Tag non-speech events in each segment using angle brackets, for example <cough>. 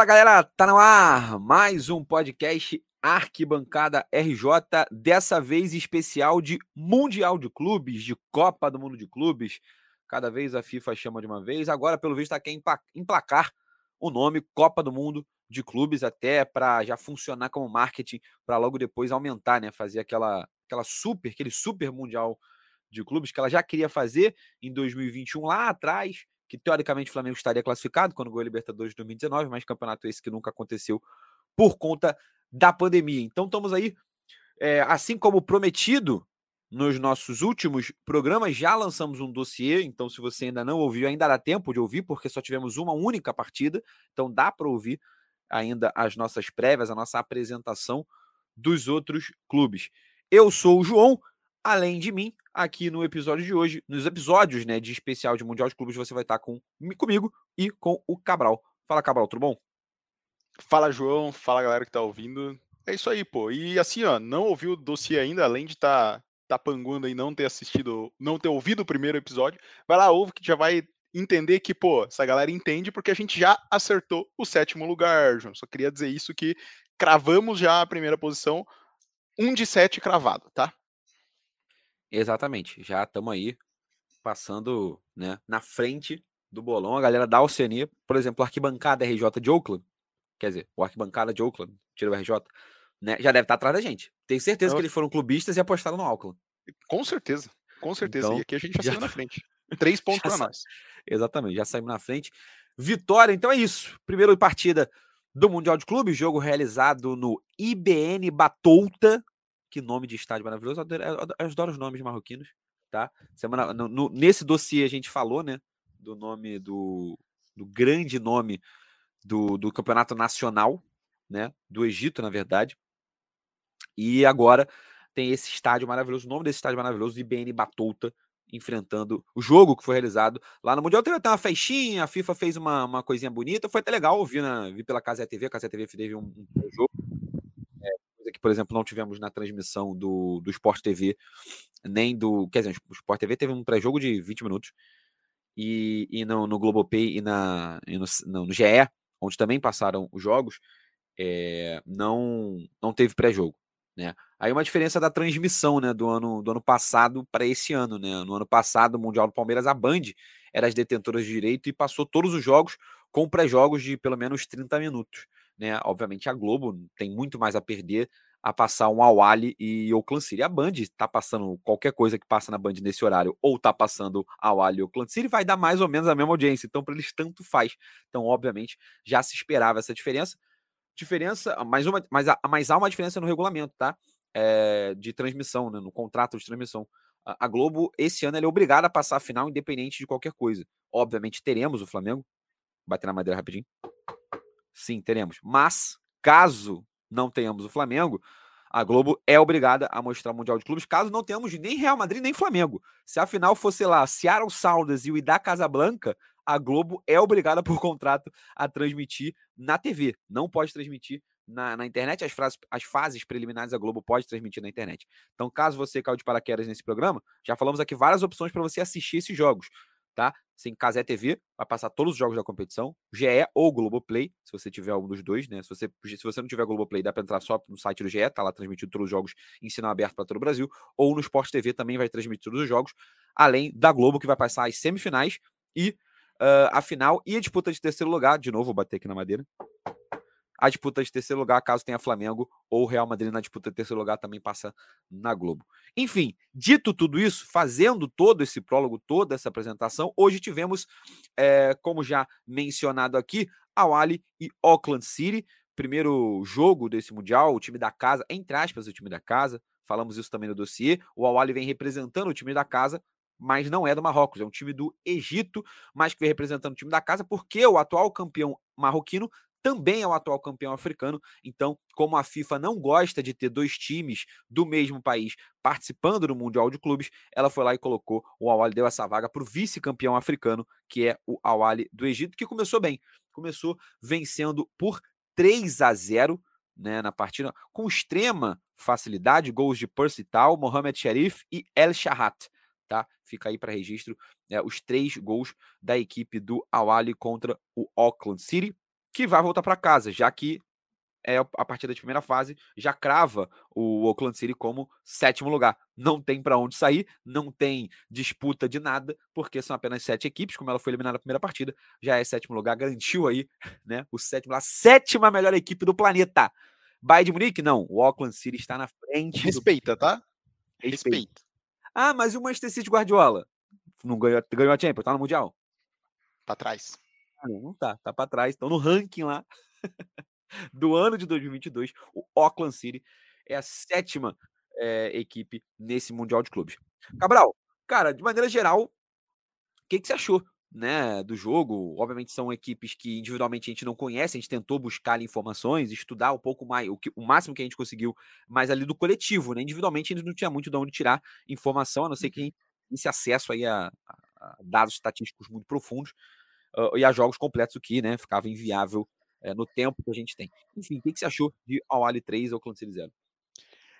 Fala galera, tá no ar mais um podcast Arquibancada RJ, dessa vez especial de Mundial de Clubes, de Copa do Mundo de Clubes. Cada vez a FIFA chama de uma vez, agora pelo visto está quer emplacar o nome Copa do Mundo de Clubes, até para já funcionar como marketing, para logo depois aumentar, né? Fazer aquela, aquela super, aquele super Mundial de Clubes que ela já queria fazer em 2021 lá atrás que teoricamente o Flamengo estaria classificado quando ganhou a Libertadores de 2019, mas campeonato esse que nunca aconteceu por conta da pandemia. Então estamos aí, é, assim como prometido nos nossos últimos programas, já lançamos um dossiê, então se você ainda não ouviu, ainda dá tempo de ouvir, porque só tivemos uma única partida, então dá para ouvir ainda as nossas prévias, a nossa apresentação dos outros clubes. Eu sou o João, além de mim, aqui no episódio de hoje, nos episódios né, de especial de Mundial de Clubes, você vai estar com, comigo e com o Cabral. Fala, Cabral, tudo bom? Fala, João. Fala, galera que tá ouvindo. É isso aí, pô. E assim, ó, não ouviu o dossiê ainda, além de estar tá, tá panguando e não ter assistido, não ter ouvido o primeiro episódio, vai lá, ouve que já vai entender que, pô, essa galera entende porque a gente já acertou o sétimo lugar, João. Só queria dizer isso que cravamos já a primeira posição, um de sete cravado, tá? Exatamente. Já estamos aí passando né, na frente do bolão. A galera da Oceania, por exemplo, a arquibancada RJ de Oakland, quer dizer, o arquibancada de Oakland, tira o RJ, né, já deve estar atrás da gente. Tenho certeza Eu... que eles foram clubistas e apostaram no Auckland. Com certeza, com certeza. Então, e aqui a gente já, já saiu na frente. Três <laughs> pontos para nós. Exatamente, já saímos na frente. Vitória, então é isso. Primeira partida do Mundial de Clubes, jogo realizado no IBN Batouta, que nome de estádio maravilhoso. Adoro, adoro os nomes marroquinos, tá? Semana, no, no, nesse dossiê a gente falou, né? Do nome do, do grande nome do, do campeonato nacional, né? Do Egito, na verdade. E agora tem esse estádio maravilhoso. O nome desse estádio maravilhoso, IBN Batouta, enfrentando o jogo que foi realizado lá no Mundial. Teve até uma festinha, a FIFA fez uma, uma coisinha bonita. Foi até legal ouvir, na, vi pela Casa TV. A Casa TV teve um, um jogo que, por exemplo, não tivemos na transmissão do, do Sport TV, nem do. Quer dizer, o Sport TV teve um pré-jogo de 20 minutos. E, e no, no Globopay e, na, e no, no, GE, onde também passaram os jogos, é, não, não teve pré-jogo. Né? Aí uma diferença da transmissão né, do, ano, do ano passado para esse ano. Né? No ano passado, o Mundial do Palmeiras, a Band era as detentoras de direito e passou todos os jogos com pré-jogos de pelo menos 30 minutos né? Obviamente a Globo tem muito mais a perder a passar um Awali e Oakland City. A Band está passando qualquer coisa que passa na Band nesse horário, ou está passando Awali e Oakland City, vai dar mais ou menos a mesma audiência. Então, para eles, tanto faz. Então, obviamente, já se esperava essa diferença. Diferença, mas, uma, mas, mas há uma diferença no regulamento, tá? É, de transmissão, né? no contrato de transmissão. A, a Globo, esse ano, é obrigada a passar a final independente de qualquer coisa. Obviamente, teremos o Flamengo. Bater na madeira rapidinho. Sim, teremos. Mas, caso não tenhamos o Flamengo, a Globo é obrigada a mostrar o Mundial de Clubes, caso não tenhamos nem Real Madrid nem Flamengo. Se a final fosse lá Seattle Sounders e o Idá Casablanca, a Globo é obrigada por contrato a transmitir na TV. Não pode transmitir na, na internet. As, frases, as fases preliminares a Globo pode transmitir na internet. Então, caso você caiu de paraquedas nesse programa, já falamos aqui várias opções para você assistir esses jogos tá? Sem Casé TV, vai passar todos os jogos da competição, GE ou Globoplay, se você tiver algum dos dois, né? Se você, se você não tiver Globoplay, dá para entrar só no site do GE, tá lá transmitindo todos os jogos em sinal aberto para todo o Brasil, ou no Sport TV também vai transmitir todos os jogos, além da Globo, que vai passar as semifinais e uh, a final e a disputa de terceiro lugar. De novo, vou bater aqui na madeira a disputa de terceiro lugar, caso tenha Flamengo ou Real Madrid na disputa de terceiro lugar, também passa na Globo. Enfim, dito tudo isso, fazendo todo esse prólogo, toda essa apresentação, hoje tivemos, é, como já mencionado aqui, Awali e Auckland City. Primeiro jogo desse Mundial, o time da casa, entre aspas, o time da casa. Falamos isso também no dossiê. O Awali vem representando o time da casa, mas não é do Marrocos, é um time do Egito, mas que vem representando o time da casa, porque o atual campeão marroquino também é o atual campeão africano. Então, como a FIFA não gosta de ter dois times do mesmo país participando do Mundial de Clubes, ela foi lá e colocou o Awali, deu essa vaga para o vice-campeão africano, que é o Awali do Egito, que começou bem. Começou vencendo por 3 a 0 né, na partida, com extrema facilidade, gols de Percy Tal, Mohamed Sharif e El Shahat. Tá? Fica aí para registro é, os três gols da equipe do Awali contra o Auckland City. Que vai voltar para casa, já que é a partida de primeira fase, já crava o Oakland City como sétimo lugar. Não tem para onde sair, não tem disputa de nada, porque são apenas sete equipes, como ela foi eliminada na primeira partida, já é sétimo lugar, garantiu aí, <laughs> né, o sétimo, a sétima melhor equipe do planeta. Bayern de Munique? Não, o Auckland City está na frente. Respeita, do... tá? Respeita. Respeita. Ah, mas e o Manchester City Guardiola? Não ganhou, ganhou a Champions, tá no Mundial? Pra trás. Não, não tá, tá pra trás. Estão no ranking lá. <laughs> do ano de 2022, o Auckland City é a sétima é, equipe nesse Mundial de Clubes. Cabral, cara, de maneira geral, o que, que você achou né, do jogo? Obviamente são equipes que individualmente a gente não conhece, a gente tentou buscar ali, informações, estudar um pouco mais, o, que, o máximo que a gente conseguiu, mas ali do coletivo, né? Individualmente a gente não tinha muito de onde tirar informação, a não ser que uhum. esse acesso aí a, a dados estatísticos muito profundos uh, e a jogos completos, o que né, ficava inviável é, no tempo que a gente tem. Enfim, o que, que você achou de Awali 3 ou City 0?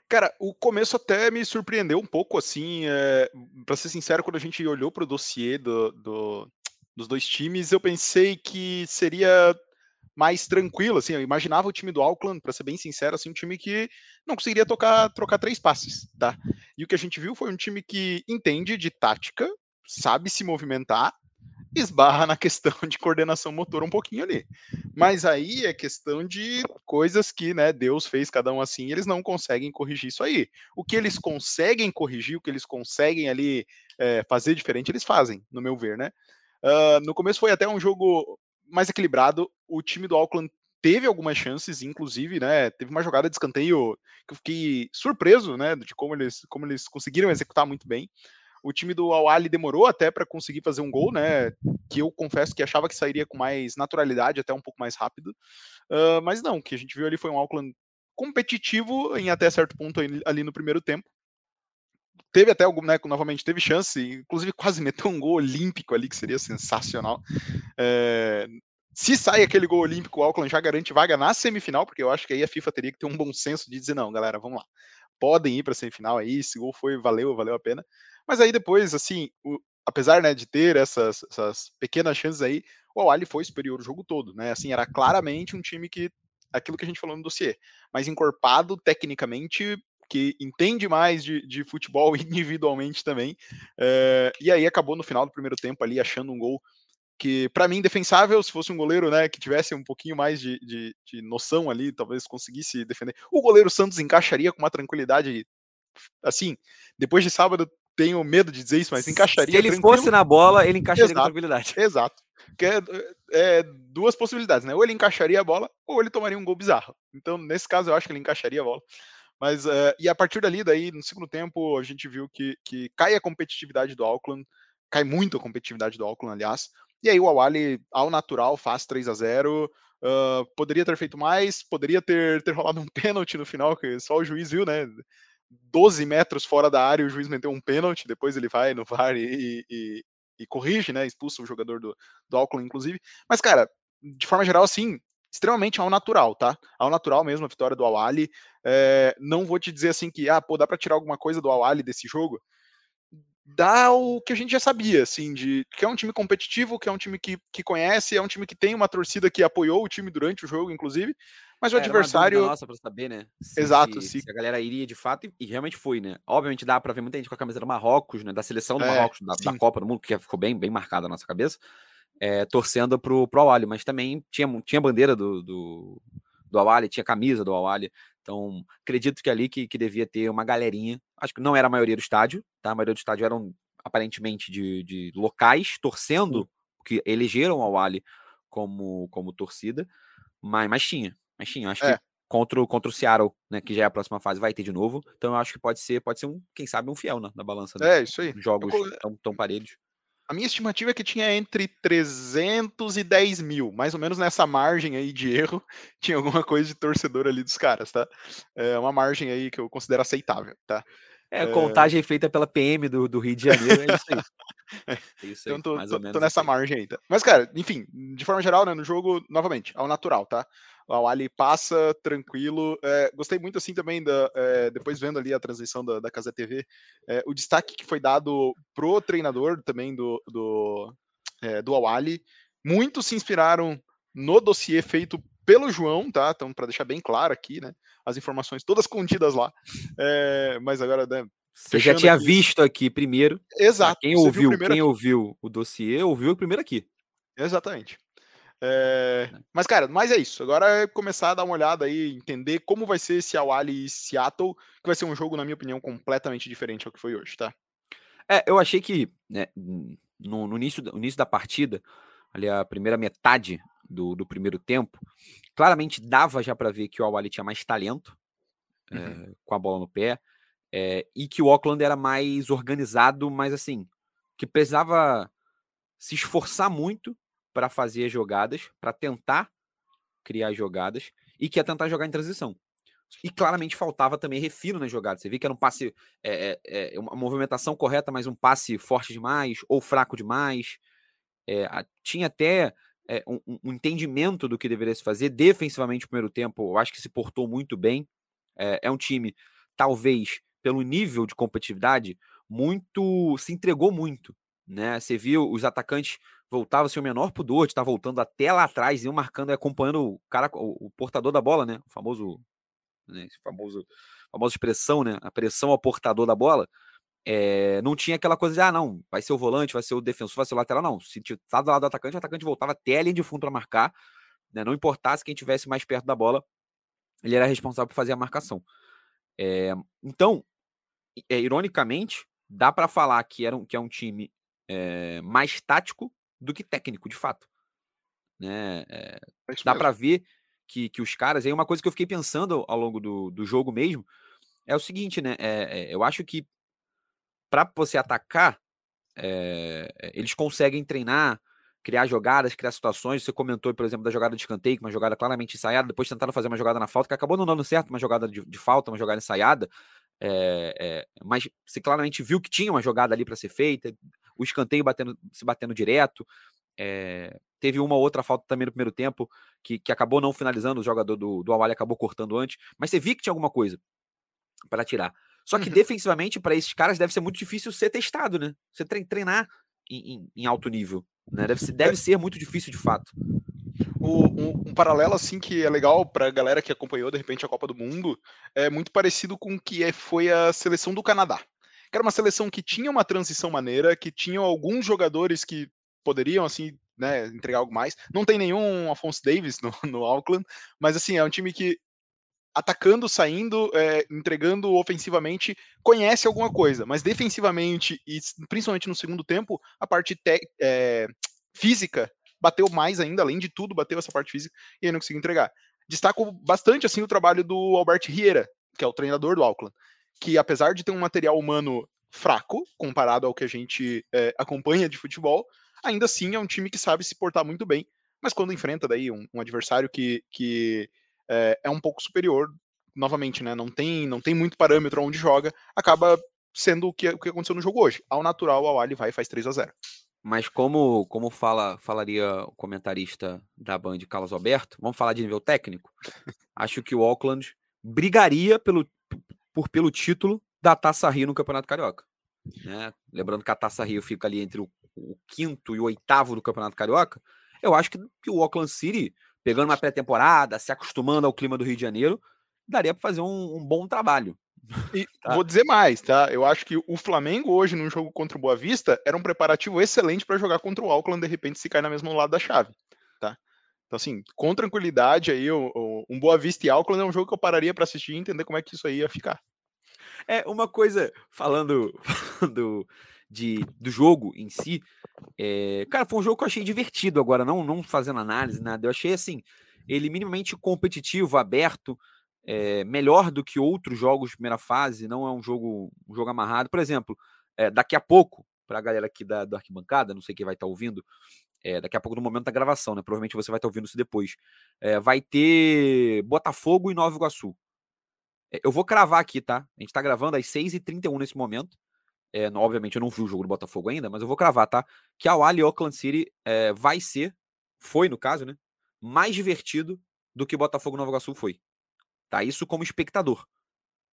Cara, o começo até me surpreendeu um pouco, assim, é, para ser sincero, quando a gente olhou para o dossiê do, do, dos dois times, eu pensei que seria mais tranquilo, assim, eu imaginava o time do Auckland, para ser bem sincero, assim, um time que não conseguiria tocar, trocar três passes, tá? E o que a gente viu foi um time que entende de tática, sabe se movimentar esbarra na questão <laughs> de coordenação motor um pouquinho ali. Mas aí é questão de coisas que, né, Deus fez cada um assim, eles não conseguem corrigir isso aí. O que eles conseguem corrigir, o que eles conseguem ali é, fazer diferente, eles fazem, no meu ver, né? Uh, no começo foi até um jogo mais equilibrado. O time do Auckland teve algumas chances, inclusive, né? Teve uma jogada de escanteio que eu fiquei surpreso, né? De como eles, como eles conseguiram executar muito bem. O time do Awali demorou até para conseguir fazer um gol, né? Que eu confesso que achava que sairia com mais naturalidade, até um pouco mais rápido. Uh, mas não, o que a gente viu ali foi um Auckland competitivo em até certo ponto ali no primeiro tempo. Teve até algum, né? Novamente teve chance, inclusive quase <laughs> meteu um gol olímpico ali, que seria sensacional. É, se sai aquele gol olímpico, o Auckland já garante vaga na semifinal, porque eu acho que aí a FIFA teria que ter um bom senso de dizer, não, galera, vamos lá. Podem ir para semifinal aí, esse gol foi, valeu, valeu a pena. Mas aí depois, assim, o, apesar né, de ter essas, essas pequenas chances aí, o Awali foi superior o jogo todo, né? Assim, era claramente um time que aquilo que a gente falou no dossiê, mais encorpado tecnicamente, que entende mais de, de futebol <laughs> individualmente também. É, e aí acabou no final do primeiro tempo ali achando um gol que para mim defensável, se fosse um goleiro, né, que tivesse um pouquinho mais de, de, de, noção ali, talvez conseguisse defender. O goleiro Santos encaixaria com uma tranquilidade, assim, depois de sábado tenho medo de dizer isso, mas encaixaria. Se ele tranquilo. fosse na bola, ele encaixaria exato, com tranquilidade. <laughs> Exato. Que é, é, duas possibilidades, né? Ou ele encaixaria a bola, ou ele tomaria um gol bizarro. Então, nesse caso, eu acho que ele encaixaria a bola. Mas, uh, e a partir dali, daí, no segundo tempo, a gente viu que, que cai a competitividade do Auckland, cai muito a competitividade do Auckland, aliás. E aí o Awali, ao natural, faz 3 a 0 uh, Poderia ter feito mais, poderia ter, ter rolado um pênalti no final, que só o juiz viu, né? 12 metros fora da área, o juiz meteu um pênalti, depois ele vai no VAR e, e, e corrige, né? Expulsa o jogador do, do Auckland, inclusive. Mas, cara, de forma geral, assim, extremamente ao natural, tá? Ao natural mesmo a vitória do Awali. É, não vou te dizer assim que, ah, pô, dá pra tirar alguma coisa do Awali desse jogo. Dá o que a gente já sabia, assim, de que é um time competitivo, que é um time que, que conhece, é um time que tem uma torcida que apoiou o time durante o jogo, inclusive, mas o é, adversário. nossa para saber, né? Se, Exato, se, se, a galera iria de fato, e, e, realmente foi, né? Obviamente dá para ver muita gente com a camisa do Marrocos, né? Da seleção do é, Marrocos, da, da, Copa do Mundo, que ficou bem, bem marcada na nossa cabeça, é, torcendo pro, pro Awali, mas também tinha, tinha bandeira do, do, do Awali, tinha camisa do Awali. Então, acredito que ali que, que devia ter uma galerinha. Acho que não era a maioria do estádio, tá? A maioria do estádio eram aparentemente de, de locais torcendo, que elegeram o Awali como, como torcida, mas, mas tinha, mas tinha, acho é. que contra, contra o Seattle, né, que já é a próxima fase, vai ter de novo. Então eu acho que pode ser, pode ser um, quem sabe, um fiel na, na balança. Né? É, isso aí. Jogos eu... tão, tão parelhos. A minha estimativa é que tinha entre 310 mil, mais ou menos nessa margem aí de erro, tinha alguma coisa de torcedor ali dos caras, tá? É uma margem aí que eu considero aceitável, tá? É, é. contagem feita pela PM do, do Rio de Janeiro, é isso aí. É, <laughs> é isso aí, então, tô, mais ou menos. Tô nessa assim. margem aí, tá? Mas, cara, enfim, de forma geral, né, no jogo, novamente, ao natural, tá? O Ali passa tranquilo. É, gostei muito assim também da, é, depois vendo ali a transmissão da, da Casa TV, é, o destaque que foi dado pro treinador também do do, é, do Awali. Muitos se inspiraram no dossiê feito pelo João, tá? Então, para deixar bem claro aqui, né? As informações todas contidas lá. É, mas agora, né? Você já tinha aqui. visto aqui primeiro. Exato. Quem ouviu, quem ouviu o dossiê, ouviu primeiro aqui. Exatamente. É... Mas, cara, mas é isso. Agora é começar a dar uma olhada aí, entender como vai ser esse Awali e Seattle, que vai ser um jogo, na minha opinião, completamente diferente ao que foi hoje, tá? É, eu achei que né, no, no, início, no início da partida, ali a primeira metade do, do primeiro tempo, claramente dava já para ver que o Awali tinha mais talento uhum. é, com a bola no pé é, e que o Auckland era mais organizado, mas assim, que precisava se esforçar muito para fazer jogadas, para tentar criar jogadas e que ia tentar jogar em transição. E claramente faltava também refino nas jogadas. Você vê que era um passe, é, é, uma movimentação correta, mas um passe forte demais ou fraco demais. É, tinha até é, um, um, entendimento do que deveria se fazer. Defensivamente, no primeiro tempo, eu acho que se portou muito bem. É, é um time, talvez, pelo nível de competitividade, muito. se entregou muito. Né? Você viu os atacantes voltava sem o menor pudor de estar voltando até lá atrás, iam marcando acompanhando o cara, o, o, portador da bola, né? O famoso, né? Esse famoso, famosa expressão, né? A pressão ao portador da bola. É, não tinha aquela coisa de, ah, não, vai ser o volante, vai ser o defensor, vai ser o lateral, não. Se estava do lado do atacante, o atacante voltava até a linha de fundo para marcar, né? Não importasse quem tivesse mais perto da bola, ele era responsável por fazer a marcação. É, então, é, ironicamente, dá para falar que, era um, que é um time é, mais tático do que técnico, de fato. Né? Dá para ver que, que os caras. Aí uma coisa que eu fiquei pensando ao longo do, do jogo mesmo é o seguinte, né? Eu acho que para você atacar, eles conseguem treinar, criar jogadas, criar situações. Você comentou, por exemplo, da jogada de escanteio, uma jogada claramente ensaiada, depois tentaram fazer uma jogada na falta, que acabou não dando certo, uma jogada de, de falta, uma jogada ensaiada. É, é, mas você claramente viu que tinha uma jogada ali para ser feita, o escanteio batendo, se batendo direto. É, teve uma outra falta também no primeiro tempo que, que acabou não finalizando, o jogador do, do Awali acabou cortando antes, mas você viu que tinha alguma coisa para tirar. Só que uhum. defensivamente, para esses caras, deve ser muito difícil ser testado, né? Você treinar em, em, em alto nível. Né? Deve, ser, deve ser muito difícil de fato. O, um, um, paralelo assim que é legal para a galera que acompanhou de repente a Copa do Mundo é muito parecido com o que é, foi a seleção do Canadá que era uma seleção que tinha uma transição maneira, que tinha alguns jogadores que poderiam, assim, né, entregar algo mais. Não tem nenhum Afonso Davis no, <laughs> no Auckland, mas, assim, é um time que atacando, saindo, é, entregando ofensivamente, conhece alguma coisa, mas defensivamente e principalmente no segundo tempo, a parte é, física bateu mais ainda, além de tudo, bateu essa parte física e aí não conseguiu entregar. Destaco bastante assim o trabalho do Albert Riera, que é o treinador do Auckland que apesar de ter um material humano fraco comparado ao que a gente é, acompanha de futebol, ainda assim é um time que sabe se portar muito bem. Mas quando enfrenta daí um, um adversário que, que é, é, um pouco superior, novamente, né? Não tem, não tem muito parâmetro onde joga, acaba sendo o que, o que aconteceu no jogo hoje. Ao natural, o Ali vai e faz 3 a 0 Mas como, como fala, falaria o comentarista da Band, Carlos Alberto, vamos falar de nível técnico? Acho que o Auckland brigaria pelo, por pelo título da Taça Rio no Campeonato Carioca. Né? Lembrando que a Taça Rio fica ali entre o, o, quinto e o oitavo do Campeonato Carioca. Eu acho que, que o Auckland City, pegando uma pré-temporada, se acostumando ao clima do Rio de Janeiro, daria para fazer um, um, bom trabalho. E <laughs> tá? vou dizer mais, tá? Eu acho que o Flamengo hoje, no jogo contra o Boa Vista, era um preparativo excelente para jogar contra o Auckland, de repente, se cair na mesma lado da chave. Tá? Então, assim, com tranquilidade aí, um Boa Vista e Auckland é um jogo que eu pararia para assistir e entender como é que isso aí ia ficar. É, uma coisa, falando, <laughs> falando de, do jogo em si, é, cara, foi um jogo que eu achei divertido agora, não, não fazendo análise, nada. Eu achei, assim, ele minimamente competitivo, aberto, é, melhor do que outros jogos de primeira fase, não é um jogo, um jogo amarrado. Por exemplo, é, daqui a pouco, para a galera aqui da, da arquibancada, não sei quem vai estar tá ouvindo, é, daqui a pouco no momento da gravação, né? Provavelmente você vai estar ouvindo isso depois. Vai ter Botafogo e Nova Iguaçu. Eu vou cravar aqui, tá? A gente tá gravando às 6h31 nesse momento. É, obviamente eu não vi o jogo do Botafogo ainda, mas eu vou cravar, tá? Que a Wally Auckland City é, vai ser, foi no caso, né? Mais divertido do que o Botafogo Nova Iguaçu foi. Tá? Isso como espectador.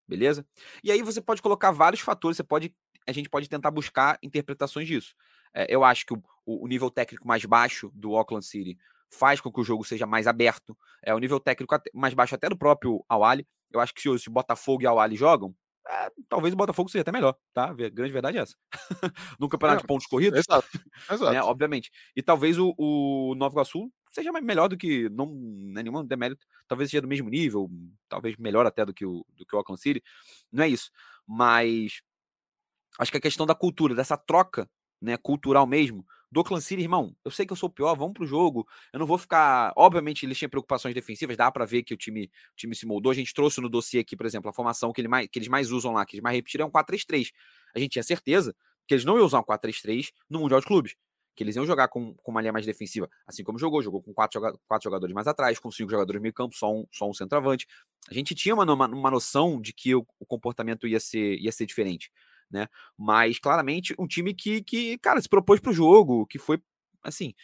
Beleza? E aí você pode colocar vários fatores, você pode, a gente pode tentar buscar interpretações disso. É, eu acho que o, o, nível técnico mais baixo do Auckland City faz com que o jogo seja mais aberto. É o nível técnico mais baixo até do próprio Awali. Eu acho que se, se Botafogo e Awali jogam, é, talvez o Botafogo seja até melhor, tá? A grande verdade é essa. <laughs> no campeonato é, de pontos corridos. Exato. exato. Né, obviamente. E talvez o, o Nova Iguaçu seja melhor do que. Não, não é nenhum demérito. Talvez seja do mesmo nível. Talvez melhor até do que o, do que o Auckland City. Não é isso. Mas acho que a questão da cultura, dessa troca né, cultural mesmo, do Clan City, irmão, eu sei que eu sou o pior, vamos pro jogo. Eu não vou ficar. Obviamente, eles tinham preocupações defensivas, dá para ver que o time, o time se moldou. A gente trouxe no dossiê aqui, por exemplo, a formação que, ele mais, que eles mais usam lá, que eles mais repetiram é um 4-3-3. A gente tinha certeza que eles não iam usar um 4-3-3 no Mundial de Clubes. Que eles iam jogar com, com uma linha mais defensiva, assim como jogou, jogou com quatro, quatro jogadores mais atrás, com cinco jogadores meio campo, só um, só um centroavante. A gente tinha uma, uma, uma noção de que o, o comportamento ia ser, ia ser diferente né? Mas claramente um time que, que cara, se propôs para o jogo, que foi assim.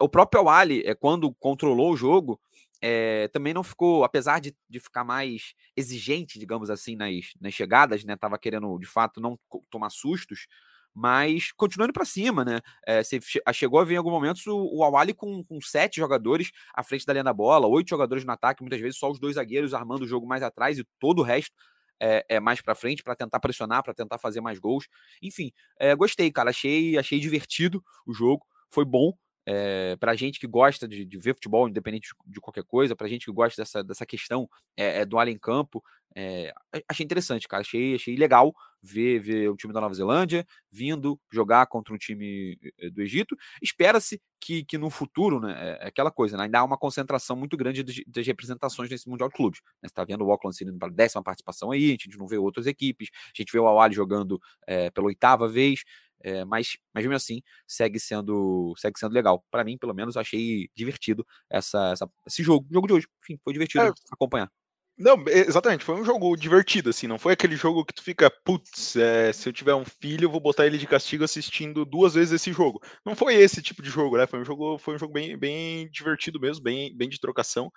o próprio Awali, é, quando controlou o jogo, é, também não ficou, apesar de, de ficar mais exigente, digamos assim, nas, nas chegadas, né? Tava querendo, de fato, não tomar sustos, mas continuando para cima, né? É, você chegou a ver em alguns momentos o, o Awali com, com sete jogadores à frente da linha da bola, oito jogadores no ataque, muitas vezes só os dois zagueiros armando o jogo mais atrás e todo o resto é, é, mais para frente para tentar pressionar, para tentar fazer mais gols. Enfim, é, gostei, cara. Achei, achei divertido o jogo. Foi bom. É, para gente que gosta de, de, ver futebol, independente de, de qualquer coisa, para gente que gosta dessa, dessa questão é, do além campo, é, achei interessante, cara. Achei, achei legal ver, ver o time da Nova Zelândia vindo jogar contra um time eh, do Egito. Espera-se que, que no futuro, né, é, é aquela coisa, né, ainda há uma concentração muito grande de, das representações nesse Mundial de Clubes. Né? Você está vendo o Auckland City para a décima participação aí, a gente não vê outras equipes, a gente vê o Awali jogando é, pela oitava vez. É, mas, mas mesmo assim, segue sendo, segue sendo legal. Para mim, pelo menos, achei divertido essa, essa, esse jogo, jogo de hoje. Enfim, foi divertido é, acompanhar. Não, exatamente, foi um jogo divertido, assim, não foi aquele jogo que tu fica, putz, é, se eu tiver um filho, eu vou botar ele de castigo assistindo duas vezes esse jogo. Não foi esse tipo de jogo, né? Foi um jogo, foi um jogo bem, bem divertido mesmo, bem, bem de trocação.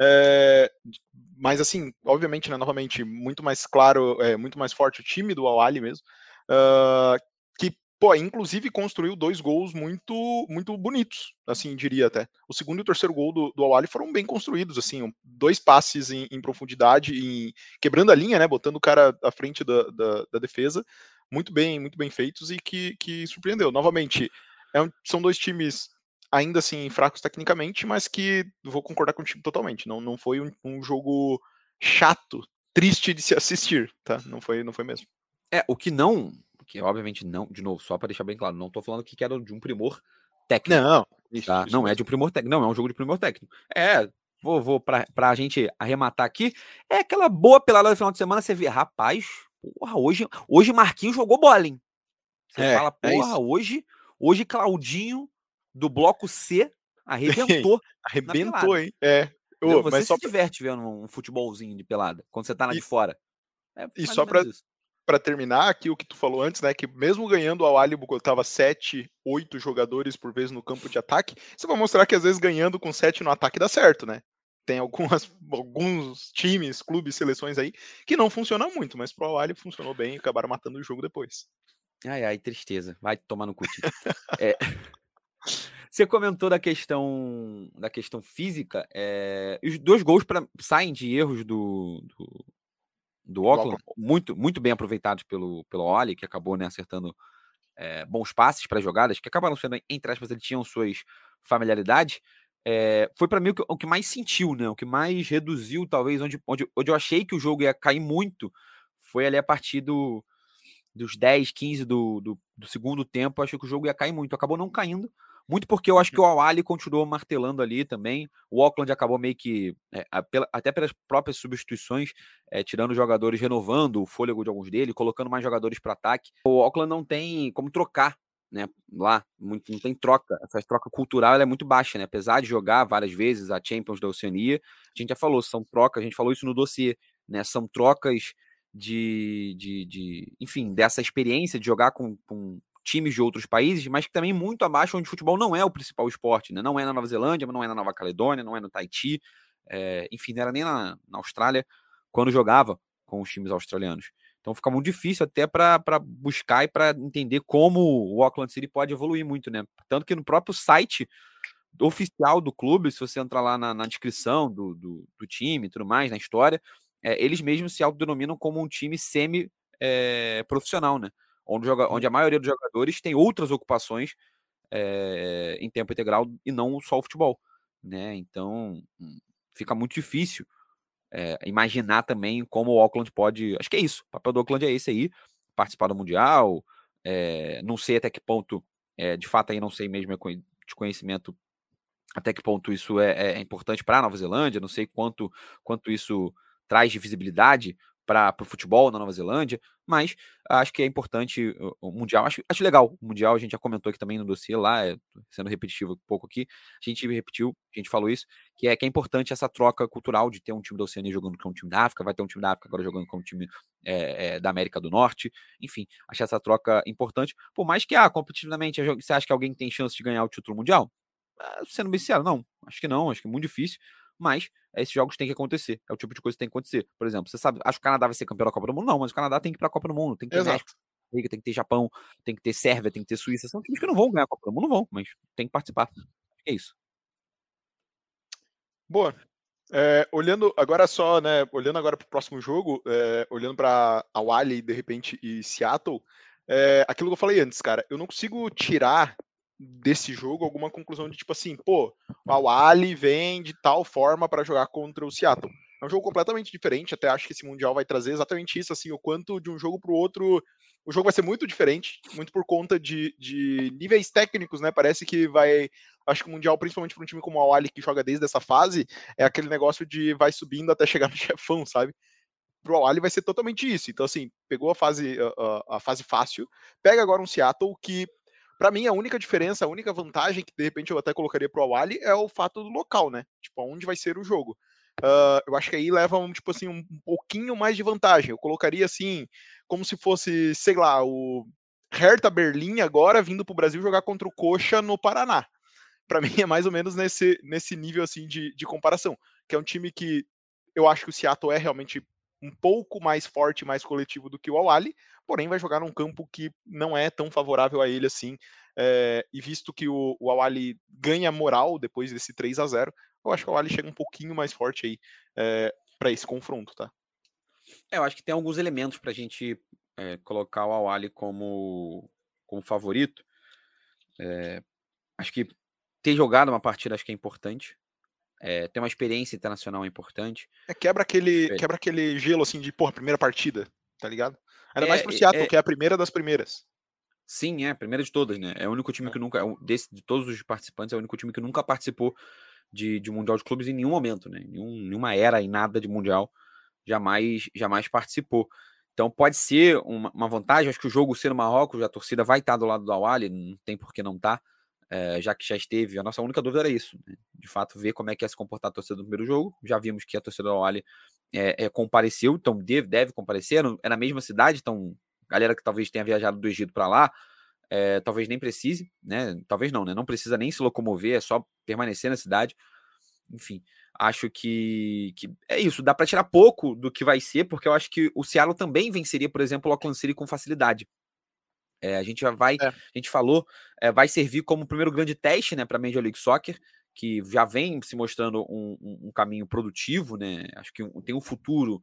É, mas assim, obviamente, né, novamente, muito mais claro, é, muito mais forte o time do Awali mesmo. Uh, pô, inclusive construiu dois gols muito muito bonitos, assim, diria até. O segundo e o terceiro gol do, do Awali foram bem construídos, assim, dois passes em, em profundidade, em, quebrando a linha, né, botando o cara à frente da, da, da defesa, muito bem, muito bem feitos e que, que surpreendeu. Novamente, é um, são dois times ainda assim fracos tecnicamente, mas que vou concordar contigo totalmente. Não, não foi um, um jogo chato, triste de se assistir, tá? Não foi, não foi mesmo. É, o que não que obviamente não, de novo, só para deixar bem claro, não tô falando que era de um primor técnico. Não, isso, tá? isso não é de um primor técnico, não, é um jogo de primor técnico. É, vou, vou para a gente arrematar aqui, é aquela boa pelada do final de semana, você vê, rapaz, porra, hoje, hoje Marquinhos jogou bola, hein? Você é, fala, é porra, é hoje, hoje Claudinho do bloco C arrebentou. <laughs> arrebentou, hein? É. Ô, você se diverte vendo um futebolzinho de pelada, quando você tá lá e, de fora. É e só para para terminar aqui o que tu falou antes, né? Que mesmo ganhando o Ali botava 7, 8 jogadores por vez no campo de ataque, isso vai mostrar que às vezes ganhando com 7 no ataque dá certo, né? Tem algumas, <laughs> alguns times, clubes, seleções aí que não funcionam muito, mas pro Ali funcionou bem e acabaram matando o jogo depois. Ai, ai, tristeza. Vai tomar no cu. <laughs> é... Você comentou da questão da questão física. É... Os dois gols pra... saem de erros do, do, do Auckland, muito, muito bem aproveitados pelo, pelo Oli, que acabou né, acertando é, bons passes para jogadas, que acabaram sendo, entre aspas, eles tinham suas familiaridades. É, foi para mim o que, o que, mais sentiu, né? O que mais reduziu, talvez, onde, onde, onde eu achei que o jogo ia cair muito, foi ali a partir do, dos 10, 15 do, do, do segundo tempo. Eu achei que o jogo ia cair muito. Acabou não caindo, muito porque eu acho que o Awali continuou martelando ali também. O Auckland acabou meio que, é, até pelas próprias substituições, é, tirando jogadores, renovando o fôlego de alguns deles, colocando mais jogadores para ataque. O Auckland não tem como trocar né, lá, muito, não tem troca, essa troca cultural é muito baixa, né, apesar de jogar várias vezes a Champions da Oceania, a gente já falou, são trocas, a gente falou isso no dossiê, né, são trocas de, de, de enfim, dessa experiência de jogar com, com times de outros países, mas que também muito abaixo onde o futebol não é o principal esporte, né? Não é na Nova Zelândia, não é na Nova Caledônia, não é no Tahiti, é, enfim, não era nem na, na, Austrália quando jogava com os times australianos. Então fica muito difícil até para buscar e para entender como o Auckland City pode evoluir muito, né? Tanto que no próprio site oficial do clube, se você entrar lá na, na descrição do, do, do, time e tudo mais, na história, é, eles mesmos se autodenominam como um time semi-profissional, é, né? Onde, joga, onde a maioria dos jogadores tem outras ocupações é, em tempo integral e não só o futebol, né? Então hum, fica muito difícil é, imaginar também como o Auckland pode. Acho que é isso. O papel do Auckland é esse aí: participar do Mundial. É, não sei até que ponto, é, de fato, aí não sei mesmo de conhecimento até que ponto isso é, é importante para a Nova Zelândia, não sei quanto, quanto isso traz de visibilidade para o futebol na Nova Zelândia, mas acho que é importante o Mundial. Acho, acho legal. O Mundial a gente já comentou aqui também no dossiê lá, é, sendo repetitivo um pouco aqui. A gente repetiu, a gente falou isso, que é que é importante essa troca cultural de ter um time da Oceania jogando com um time da África, vai ter um time da África agora jogando com um time é, é, da América do Norte. Enfim, acho essa troca importante. Por mais que, ah, competitivamente, você acha que alguém tem chance de ganhar o título mundial? Ah, sendo bem sincero, não. Acho que não, acho que é muito difícil mas esses jogos têm que acontecer. É o tipo de coisa que tem que acontecer. Por exemplo, você sabe, acho que o Canadá vai ser campeão da Copa do Mundo? Não, mas o Canadá tem que ir para a Copa do Mundo, tem que ter Exato. México, tem que ter Japão, tem que ter Sérvia, tem que ter Suíça. São times que não vão ganhar a Copa do Mundo, não vão, mas tem que participar. É isso. Boa. É, olhando agora só, né? Olhando agora para o próximo jogo, é, olhando para a Wally, de repente, e Seattle, é, aquilo que eu falei antes, cara, eu não consigo tirar desse jogo alguma conclusão de tipo assim, pô, o Awali vem de tal forma para jogar contra o Seattle. É um jogo completamente diferente, até acho que esse Mundial vai trazer exatamente isso, assim, o quanto de um jogo para o outro o jogo vai ser muito diferente, muito por conta de, de níveis técnicos, né? Parece que vai. Acho que o Mundial, principalmente para um time como o Awali, que joga desde essa fase, é aquele negócio de vai subindo até chegar no <laughs> chefão, sabe? Pro Awali vai ser totalmente isso. Então, assim, pegou a fase, a, a fase fácil, pega agora um Seattle que para mim, a única diferença, a única vantagem que de repente eu até colocaria pro Awali é o fato do local, né? Tipo, onde vai ser o jogo. Uh, eu acho que aí leva um, tipo assim, um, pouquinho mais de vantagem. Eu colocaria assim, como se fosse, sei lá, o Hertha Berlim agora vindo para o Brasil jogar contra o Coxa no Paraná. Para <laughs> mim é mais ou menos nesse, nesse nível assim de, de comparação, que é um time que eu acho que o Seattle é realmente um pouco mais forte, mais coletivo do que o Awali, porém vai jogar num campo que não é tão favorável a ele assim. É, e visto que o, o Awali ganha moral depois desse 3 a 0 eu acho que o Awali chega um pouquinho mais forte aí é, para esse confronto, tá? É, eu acho que tem alguns elementos para a gente é, colocar o Awali como, como favorito. acho que ter jogado uma partida acho que é importante. É, ter uma experiência internacional é importante. É, quebra aquele, é. quebra aquele gelo assim de, porra, primeira partida, tá ligado? Ainda é, mais pro Seattle, é, que é a primeira das primeiras. Sim, é, a primeira de todas, né? É o único time é. que nunca, desse, de todos os participantes, é o único time que nunca participou de, de Mundial de Clubes em nenhum momento, né? Nenhum, nenhuma era e nada de Mundial jamais, jamais participou. Então pode ser uma, uma, vantagem, acho que o jogo ser no Marrocos, a torcida vai estar do lado do Awali, não tem por que não estar. Tá é, já que já esteve, a nossa única dúvida era isso, né? de fato, ver como é que ia se comportar a torcida no primeiro jogo. Já vimos que a torcida do Ali é, é, compareceu, então deve, deve comparecer, é na mesma cidade, então galera que talvez tenha viajado do Egito para lá, é, talvez nem precise, né? Talvez não, né? Não precisa nem se locomover, é só permanecer na cidade. Enfim, acho que, que é isso. Dá para tirar pouco do que vai ser, porque eu acho que o Seattle também venceria, por exemplo, o Auckland City com facilidade. É, a gente já vai, é. a gente falou, é, vai servir como primeiro grande teste né, para a Major League Soccer, que já vem se mostrando um, um, um caminho produtivo, né? Acho que tem um futuro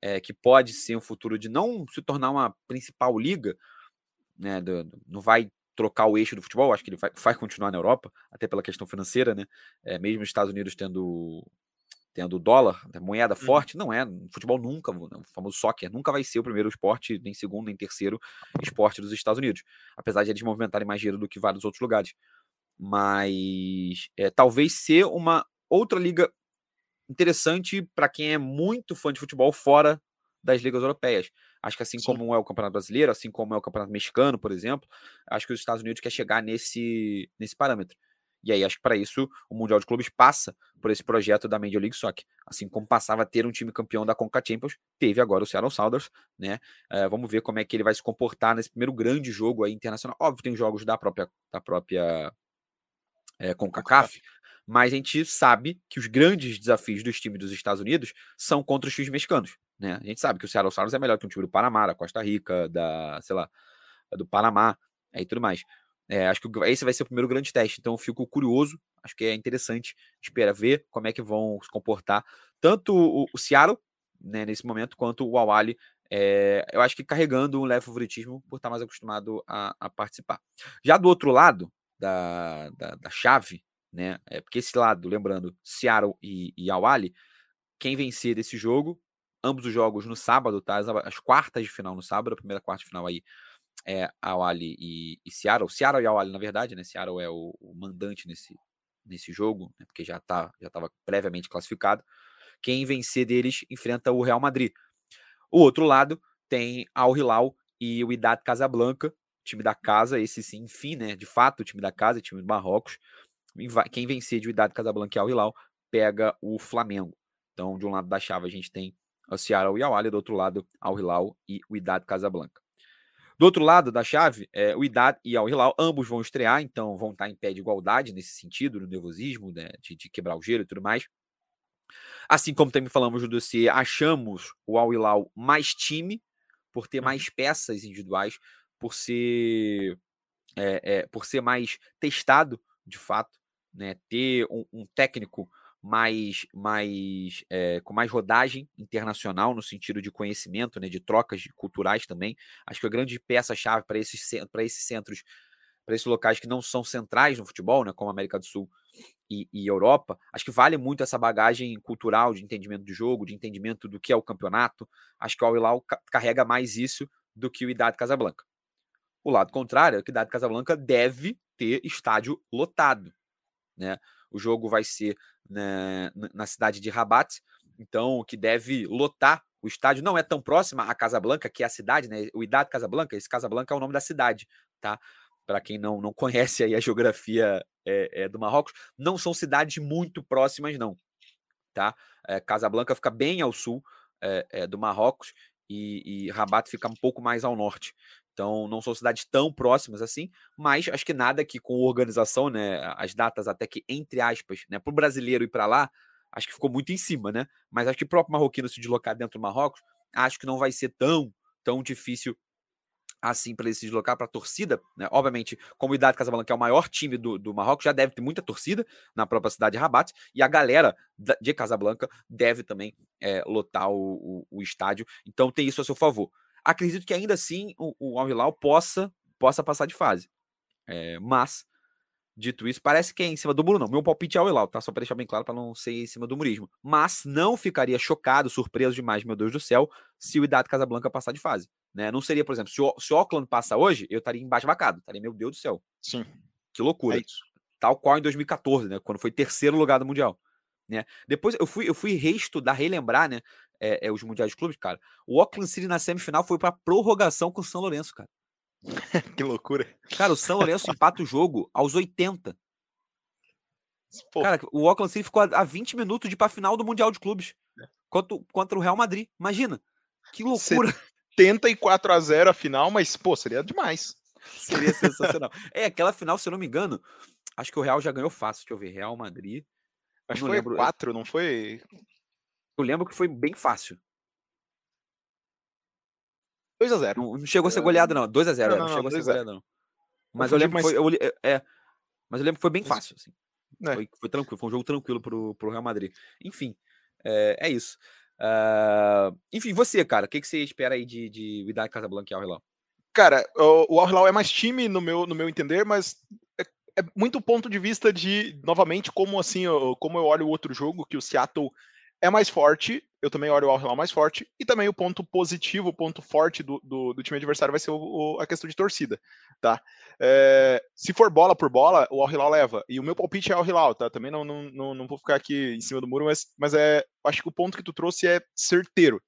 é, que pode ser um futuro de não se tornar uma principal liga, né? Do, do, não vai trocar o eixo do futebol, acho que ele vai, vai continuar na Europa, até pela questão financeira, né? É, mesmo os Estados Unidos tendo tendo dólar, né, moeda uhum. forte, não é. Futebol nunca, né, o famoso soccer, nunca vai ser o primeiro esporte, nem segundo, nem terceiro esporte dos Estados Unidos. Apesar de eles movimentarem mais dinheiro do que vários outros lugares. Mas é, talvez ser uma outra liga interessante para quem é muito fã de futebol fora das ligas europeias. Acho que assim Sim. como é o Campeonato Brasileiro, assim como é o Campeonato Mexicano, por exemplo, acho que os Estados Unidos quer chegar nesse, nesse parâmetro. E aí acho que para isso o Mundial de Clubes passa por esse projeto da Major League Soccer. Assim como passava a ter um time campeão da Conca Champions, teve agora o Seattle Sounders, né? Uh, vamos ver como é que ele vai se comportar nesse primeiro grande jogo aí internacional. Óbvio, tem jogos da própria, da própria é, CONCACAF, mas a gente sabe que os grandes desafios dos times dos Estados Unidos são contra os times mexicanos, né? A gente sabe que o Seattle Sounders é melhor que um time do Panamá, da Costa Rica, da, sei lá, do Panamá, e tudo mais. É, acho que esse vai ser o primeiro grande teste, então eu fico curioso, acho que é interessante, espera ver como é que vão se comportar tanto o, o Seattle, né, nesse momento, quanto o Awali, é, eu acho que carregando um leve favoritismo por estar mais acostumado a, a participar. Já do outro lado da, da, da, chave, né, é, porque esse lado, lembrando, Seattle e, e Awali, quem vencer desse jogo, ambos os jogos no sábado, tá? As quartas de final no sábado, a primeira quarta de final aí é Awali e, e Seattle. Seattle e Awali, na verdade, né? Seattle é o, o mandante nesse, nesse jogo, né? porque já tá, já estava previamente classificado. Quem vencer deles enfrenta o Real Madrid. O outro lado tem Al Hilal e o Idad Casablanca, time da casa, esse sim, enfim, né? De fato, time da casa, time do Marrocos. Quem vencer de Idad Casablanca e Al Hilal pega o Flamengo. Então, de um lado da chave, a gente tem o Seattle e Al Ali, do outro lado, Al Hilal e o Idad Casablanca. Do outro lado da chave, é, o Idad e Al Hilal, ambos vão estrear, então vão estar em pé de igualdade nesse sentido, no nervosismo, né, de, de quebrar o gelo e tudo mais. Assim como também falamos do dossiê, achamos o Al Hilal mais time, por ter mais uhum. peças individuais, por ser, é, é, por ser mais testado, de fato, né, ter um, um técnico mais, mais é, com mais rodagem internacional no sentido de conhecimento, né, de trocas culturais também. Acho que a grande peça-chave para esses, esses centros, para esses locais que não são centrais no futebol, né, como América do Sul e, e, Europa, acho que vale muito essa bagagem cultural de entendimento do jogo, de entendimento do que é o campeonato. Acho que o Al-Hilal carrega mais isso do que o Idade Casablanca. O lado contrário é que o Idade Casablanca deve ter estádio lotado, né? O jogo vai ser né, na cidade de Rabat, então que deve lotar o estádio. Não é tão próxima a Casablanca, que é a cidade, né? O Idade Casablanca, esse Casablanca é o nome da cidade, tá? Para quem não, não conhece aí a geografia é, é, do Marrocos, não são cidades muito próximas, não, tá? É, Casablanca fica bem ao sul do Marrocos e, e Rabat fica um pouco mais ao norte. Então, não são cidades tão próximas assim, mas acho que nada que com organização, né, as datas até que, entre aspas, né, para o brasileiro ir para lá, acho que ficou muito em cima, né? Mas acho que o próprio marroquino se deslocar dentro do Marrocos, acho que não vai ser tão, tão difícil assim para ele se deslocar para a torcida, né? Obviamente, como o Idade Casablanca é o maior time do, do Marrocos, já deve ter muita torcida na própria cidade de Rabat, e a galera de Casablanca deve também é, lotar o, o, o estádio, então tem isso a seu favor acredito que ainda assim o, o Al Hilal possa, possa passar de fase. É, mas, dito isso, parece que é em cima do muro, não. Meu palpite é Al Hilal, tá? Só para deixar bem claro, para não ser em cima do murismo. Mas não ficaria chocado, surpreso demais, meu Deus do céu, se o Idade Casablanca passar de fase. Né? Não seria, por exemplo, se o, se o Auckland passa hoje, eu estaria embasbacado. Estaria, meu Deus do céu. Sim. Que loucura. É Tal qual em 2014, né? Quando foi terceiro lugar do Mundial. Né? Depois eu fui, eu fui reestudar, relembrar, né? é, é, os mundiais de clubes, cara. O Auckland City na semifinal foi para prorrogação com o São Lourenço, cara. <laughs> que loucura. Cara, o São Lourenço empata o jogo aos 80. Pô. Cara, o Auckland City ficou a 20 minutos de ir pra final do Mundial de Clubes. É. Contra, contra o Real Madrid. Imagina. Que loucura. 74 a 0 a final, mas, pô, seria demais. Seria sensacional. é, aquela final, se eu não me engano, acho que o Real já ganhou fácil. Deixa eu ver. Real Madrid. Acho que foi lembro. 4, não foi? Eu lembro que foi bem fácil. 2x0. Não, não, chegou a ser goleado, não. 2x0, não, não, não, chegou a ser goleado, não. Mas eu, lembro que foi. Eu, é, mas eu lembro que foi bem fácil, assim. É. Foi, foi, tranquilo, foi um jogo tranquilo pro, pro Real Madrid. Enfim, é, é isso. Uh, enfim, você, cara, o que, que você espera aí de, de Vidal Casablanca e Al Hilal? Cara, o, o Al Hilal é mais time, no meu, no meu entender, mas é, muito ponto de vista de, novamente, como assim, eu, como eu olho o outro jogo, que o Seattle é mais forte, eu também olho o Al Hilal mais forte, e também o ponto positivo, o ponto forte do, do, do time adversário vai ser o, o, a questão de torcida, tá? É, se for bola por bola, o Al Hilal leva, e o meu palpite é Al Hilal, tá? Também não, não, não, não vou ficar aqui em cima do muro, mas, mas é, acho que o ponto que tu trouxe é certeiro.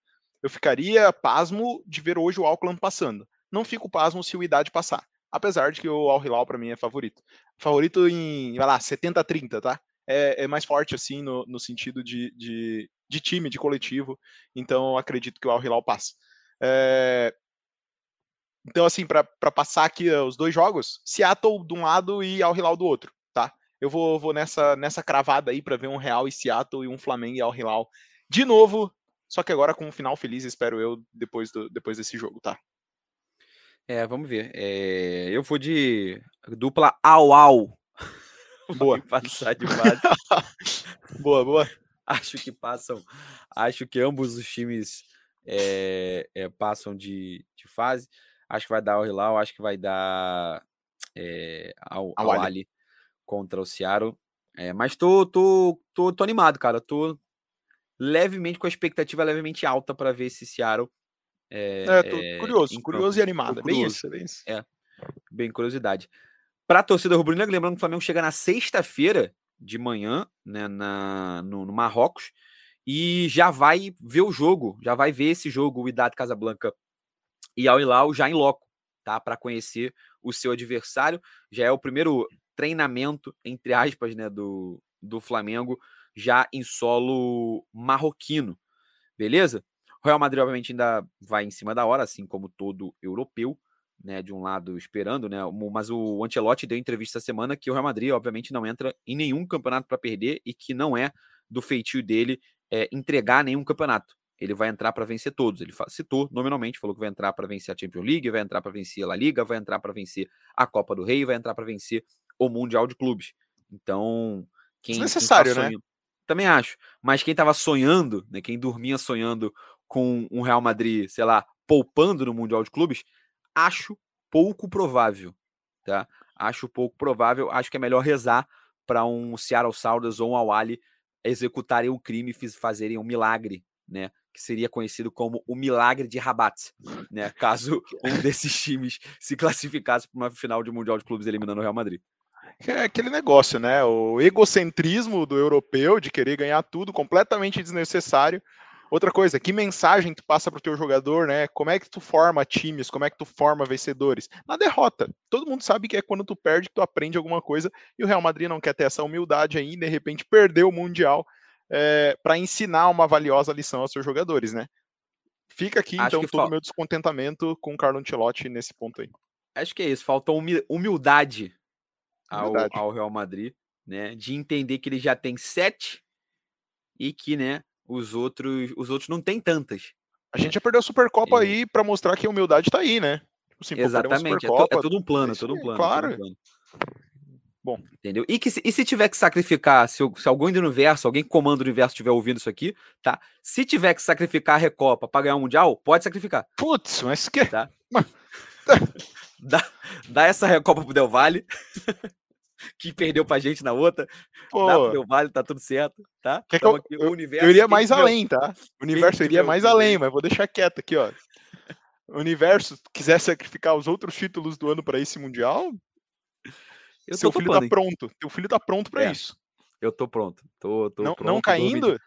Eu ficaria pasmo de ver hoje o Auckland passando. Não fico pasmo se o Idade passar. Apesar de que o Al Hilal para mim é favorito. Favorito em, vai lá, 70-30, tá? é, é mais forte, assim, no, no sentido de, de, de, time, de coletivo. Então, acredito que o Al Hilal passa. É... Então, assim, para passar aqui os dois jogos, Seattle de um lado e Al Hilal do outro, tá? Eu vou, vou nessa, nessa cravada aí para ver um Real e Seattle e um Flamengo e Al Hilal de novo, só que agora com um final feliz, espero eu, depois, do, depois desse jogo, tá? É, vamos ver. É, eu vou de dupla au au. <laughs> Boa. passar de base. <laughs> boa, boa. <laughs> Acho que passam. Acho que ambos os times é, é, passam de, de, fase. Acho que vai dar o Hilal, acho que vai dar é, ao, ao Ali. Contra o Seattle. É, mas tô, tô, tô, tô animado, cara. Tô levemente com a expectativa levemente alta para ver esse Seattle é, é tô curioso, curioso e animado. É bem isso, é bem isso. É, bem curiosidade. Para a torcida rubro-negra, lembrando que o Flamengo chega na sexta-feira de manhã, né, na, no, no, Marrocos, e já vai ver o jogo, já vai ver esse jogo, o Idade Casablanca e Al Hilal já em loco, tá? Para conhecer o seu adversário. Já é o primeiro treinamento, entre aspas, né, do, do Flamengo, já em solo marroquino. Beleza? O Real Madrid, obviamente, ainda vai em cima da hora, assim como todo europeu, né? De um lado esperando, né? Mas o Ancelotti deu entrevista essa semana que o Real Madrid, obviamente, não entra em nenhum campeonato para perder e que não é do feitio dele é, entregar nenhum campeonato. Ele vai entrar para vencer todos. Ele citou nominalmente, falou que vai entrar para vencer a Champions League, vai entrar para vencer a La Liga, vai entrar para vencer a Copa do Rei, vai entrar para vencer o Mundial de Clubes. Então, quem. Desnecessário, quem tá né? Também acho. Mas quem estava sonhando, né, quem dormia sonhando com um Real Madrid, sei lá, poupando no Mundial de Clubes, acho pouco provável, tá? Acho pouco provável, acho que é melhor rezar para um Seattle Sounders ou um Awali executarem o crime e fazerem um milagre, né? Que seria conhecido como o milagre de Rabat, né? Caso <laughs> um desses times se classificasse para uma final de Mundial de Clubes eliminando o Real Madrid. É aquele negócio, né? O egocentrismo do europeu de querer ganhar tudo completamente desnecessário Outra coisa, que mensagem tu passa para o teu jogador, né? Como é que tu forma times, como é que tu forma vencedores? Na derrota. Todo mundo sabe que é quando tu perde que tu aprende alguma coisa e o Real Madrid não quer ter essa humildade aí, de repente perdeu o Mundial é, eh, para ensinar uma valiosa lição aos seus jogadores, né? Fica aqui, Acho então, todo o meu descontentamento com o Carlo Ancelotti nesse ponto aí. Acho que é isso, falta humildade ao, humildade. ao Real Madrid, né? De entender que ele já tem sete e que, né, os outros, os outros não tem tantas. A gente já perdeu a Supercopa e... aí para mostrar que a humildade tá aí, né? Tipo assim, Exatamente, é, é, tudo um plano, é tudo um plano. Claro. Um plano. Bom. Entendeu? E, que, e se tiver que sacrificar, se, se alguém do universo, alguém que comanda o universo estiver ouvindo isso aqui, tá? Se tiver que sacrificar a Recopa para ganhar o Mundial, pode sacrificar. Putz, mas que. Tá? <laughs> <laughs> dá, dá essa Recopa pro Del Valle. <laughs> <laughs> que perdeu pra gente na outra. Pô. Dá pro Vale, tá tudo certo, tá? Quer que eu, aqui, eu, universo, eu iria mais além, tá? O universo iria mais além, mas vou deixar quieto aqui, ó. O universo quiser sacrificar os outros títulos do ano para esse mundial, eu seu filho topando, tá pronto. Teu filho tá pronto para é, isso. Eu tô pronto. Tô, tô não, pronto. Não caindo?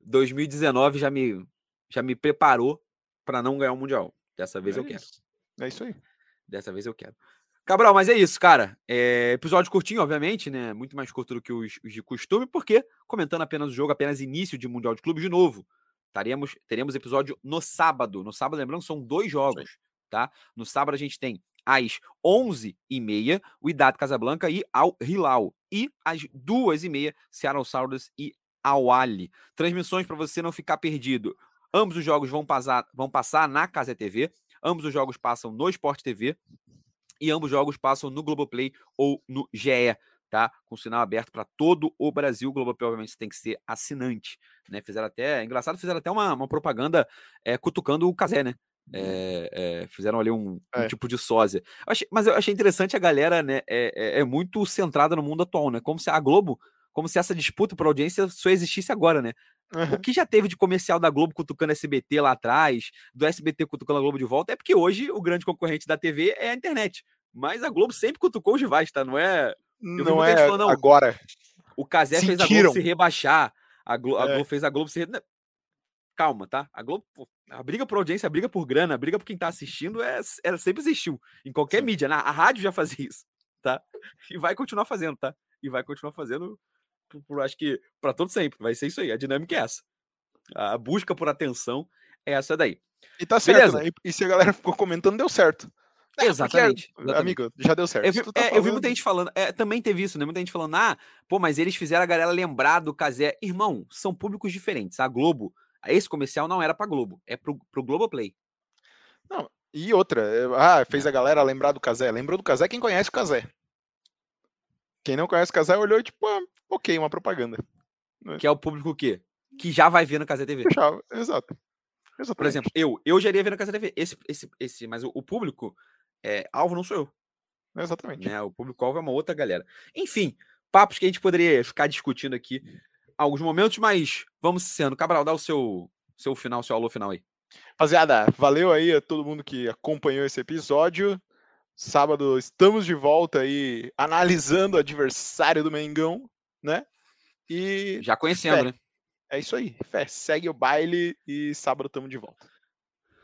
2019 já me já me preparou para não ganhar o mundial. Dessa vez é eu quero. É isso aí. Dessa vez eu quero. Cabral, mas é isso, cara. É, episódio curtinho, obviamente, né? Muito mais curto do que os, os, de costume, porque comentando apenas o jogo, apenas início de Mundial de Clube de novo. Taremos, teremos episódio no sábado. No sábado, lembrando, são dois jogos, tá? No sábado a gente tem às 11h30 o Idade Casablanca e Al Hilal. E às 2h30 Seattle Sounders e Al Ali. Transmissões para você não ficar perdido. Ambos os jogos vão passar, vão passar na Casa TV. Ambos os jogos passam no Sport TV e ambos jogos passam no Globoplay ou no GE, tá? Com sinal aberto para todo o Brasil. O Globoplay, obviamente, tem que ser assinante, né? Fizeram até, é engraçado, fizeram até uma, uma propaganda é, cutucando o Casé, né? É, é, fizeram ali um, é. um, tipo de sósia. Eu achei, mas eu achei interessante a galera, né? É, é, muito centrada no mundo atual, né? Como se a Globo, como se essa disputa por audiência só existisse agora, né? Uhum. O que já teve de comercial da Globo cutucando SBT lá atrás, do SBT cutucando a Globo de volta, é porque hoje o grande concorrente da TV é a internet. Mas a Globo sempre cutucou os rivais, tá? Não é. Eu não é falando, não, agora. O Casé fez a Globo se rebaixar. A Globo, a é. Globo fez a Globo se. Calma, tá? A Globo. A briga por audiência, a briga por grana, a briga por quem tá assistindo, é, ela sempre existiu. Em qualquer Sim. mídia. Na, a rádio já fazia isso, tá? E vai continuar fazendo, tá? E vai continuar fazendo por, acho que para todo sempre. Vai ser isso aí. A dinâmica é essa. A busca por atenção é essa daí. E tá certo, né? E, se a galera ficou comentando, deu certo. É, exatamente, porque, exatamente, Amigo, já deu certo. Eu vi, tá é, eu vi, muita gente falando, é, também teve isso, né? Muita gente falando, ah, pô, mas eles fizeram a galera lembrar do Casé. Irmão, são públicos diferentes. A Globo, esse comercial não era pra Globo, é pro, pro Globoplay. Não, E outra, eh, ah, fez a galera lembrar do Casé. Lembrou do Casé quem conhece o Casé. Quem não conhece o Casé olhou tipo, ah, ok, uma propaganda. Que é o público o quê? Que já vai ver no Casé TV. Fechava, exato. Exatamente. Por exemplo, eu, eu já iria ver no Casé TV. Esse, esse, esse, mas o, o público, é, alvo não sou eu. Exatamente. Né? O público-alvo é uma outra galera. Enfim, papos que a gente poderia ficar discutindo aqui alguns momentos, mas vamos sendo. Cabral, dá o seu, seu final, seu alô final aí. Rapaziada, valeu aí a todo mundo que acompanhou esse episódio. Sábado estamos de volta aí analisando o adversário do Mengão, né? E já conhecendo, né? É isso aí. Fé, segue o baile e sábado estamos de volta.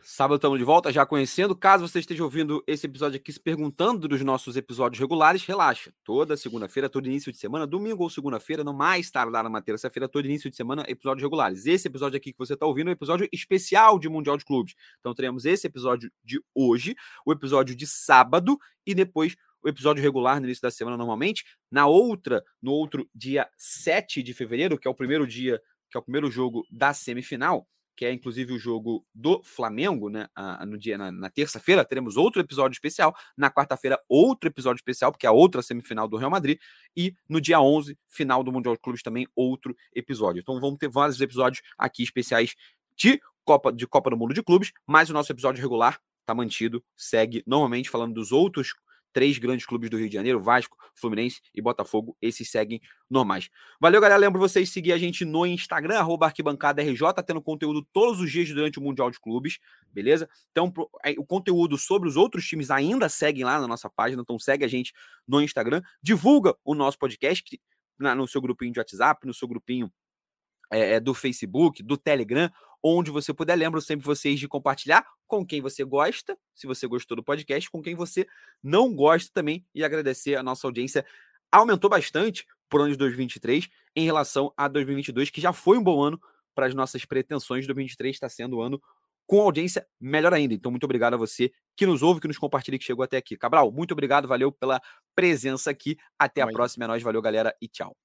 Sábado estamos de volta, já conhecendo. Caso você esteja ouvindo esse episódio aqui se perguntando dos nossos episódios regulares, relaxa. Toda segunda-feira, todo início de semana, domingo ou segunda-feira, no mais tardar numa terça-feira, todo início de semana, episódios regulares. Esse episódio aqui que você está ouvindo é um episódio especial de Mundial de Clubes. Então teremos esse episódio de hoje, o episódio de sábado e depois o episódio regular no início da semana normalmente. Na outra, no outro dia 7 de fevereiro, que é o primeiro dia, que é o primeiro jogo da semifinal, que é inclusive o jogo do Flamengo, né? no dia na, na terça-feira teremos outro episódio especial, na quarta-feira outro episódio especial, porque é a outra semifinal do Real Madrid e no dia 11, final do Mundial de Clubes também outro episódio. Então vamos ter vários episódios aqui especiais de Copa de Copa do Mundo de Clubes, mas o nosso episódio regular está mantido, segue normalmente falando dos outros três grandes clubes do Rio de Janeiro, Vasco, Fluminense e Botafogo, esses seguem normais. Valeu, galera. Lembro vocês seguir a gente no Instagram, arroba arquibancadaRJ, tendo conteúdo todos os dias durante o Mundial de Clubes, beleza? Então, o conteúdo sobre os outros times ainda seguem lá na nossa página, então segue a gente no Instagram, divulga o nosso podcast no seu grupinho de WhatsApp, no seu grupinho é, do Facebook, do Telegram, onde você puder. Lembro sempre vocês de compartilhar com quem você gosta, se você gostou do podcast, com quem você não gosta também, e agradecer a nossa audiência. Aumentou bastante por ano de 2023 em relação a 2022, que já foi um bom ano para as nossas pretensões. 2023 está sendo um ano com audiência melhor ainda. Então, muito obrigado a você que nos ouve, que nos compartilha, que chegou até aqui. Cabral, muito obrigado, valeu pela presença aqui. Até a próxima, é nóis, valeu, galera, e tchau.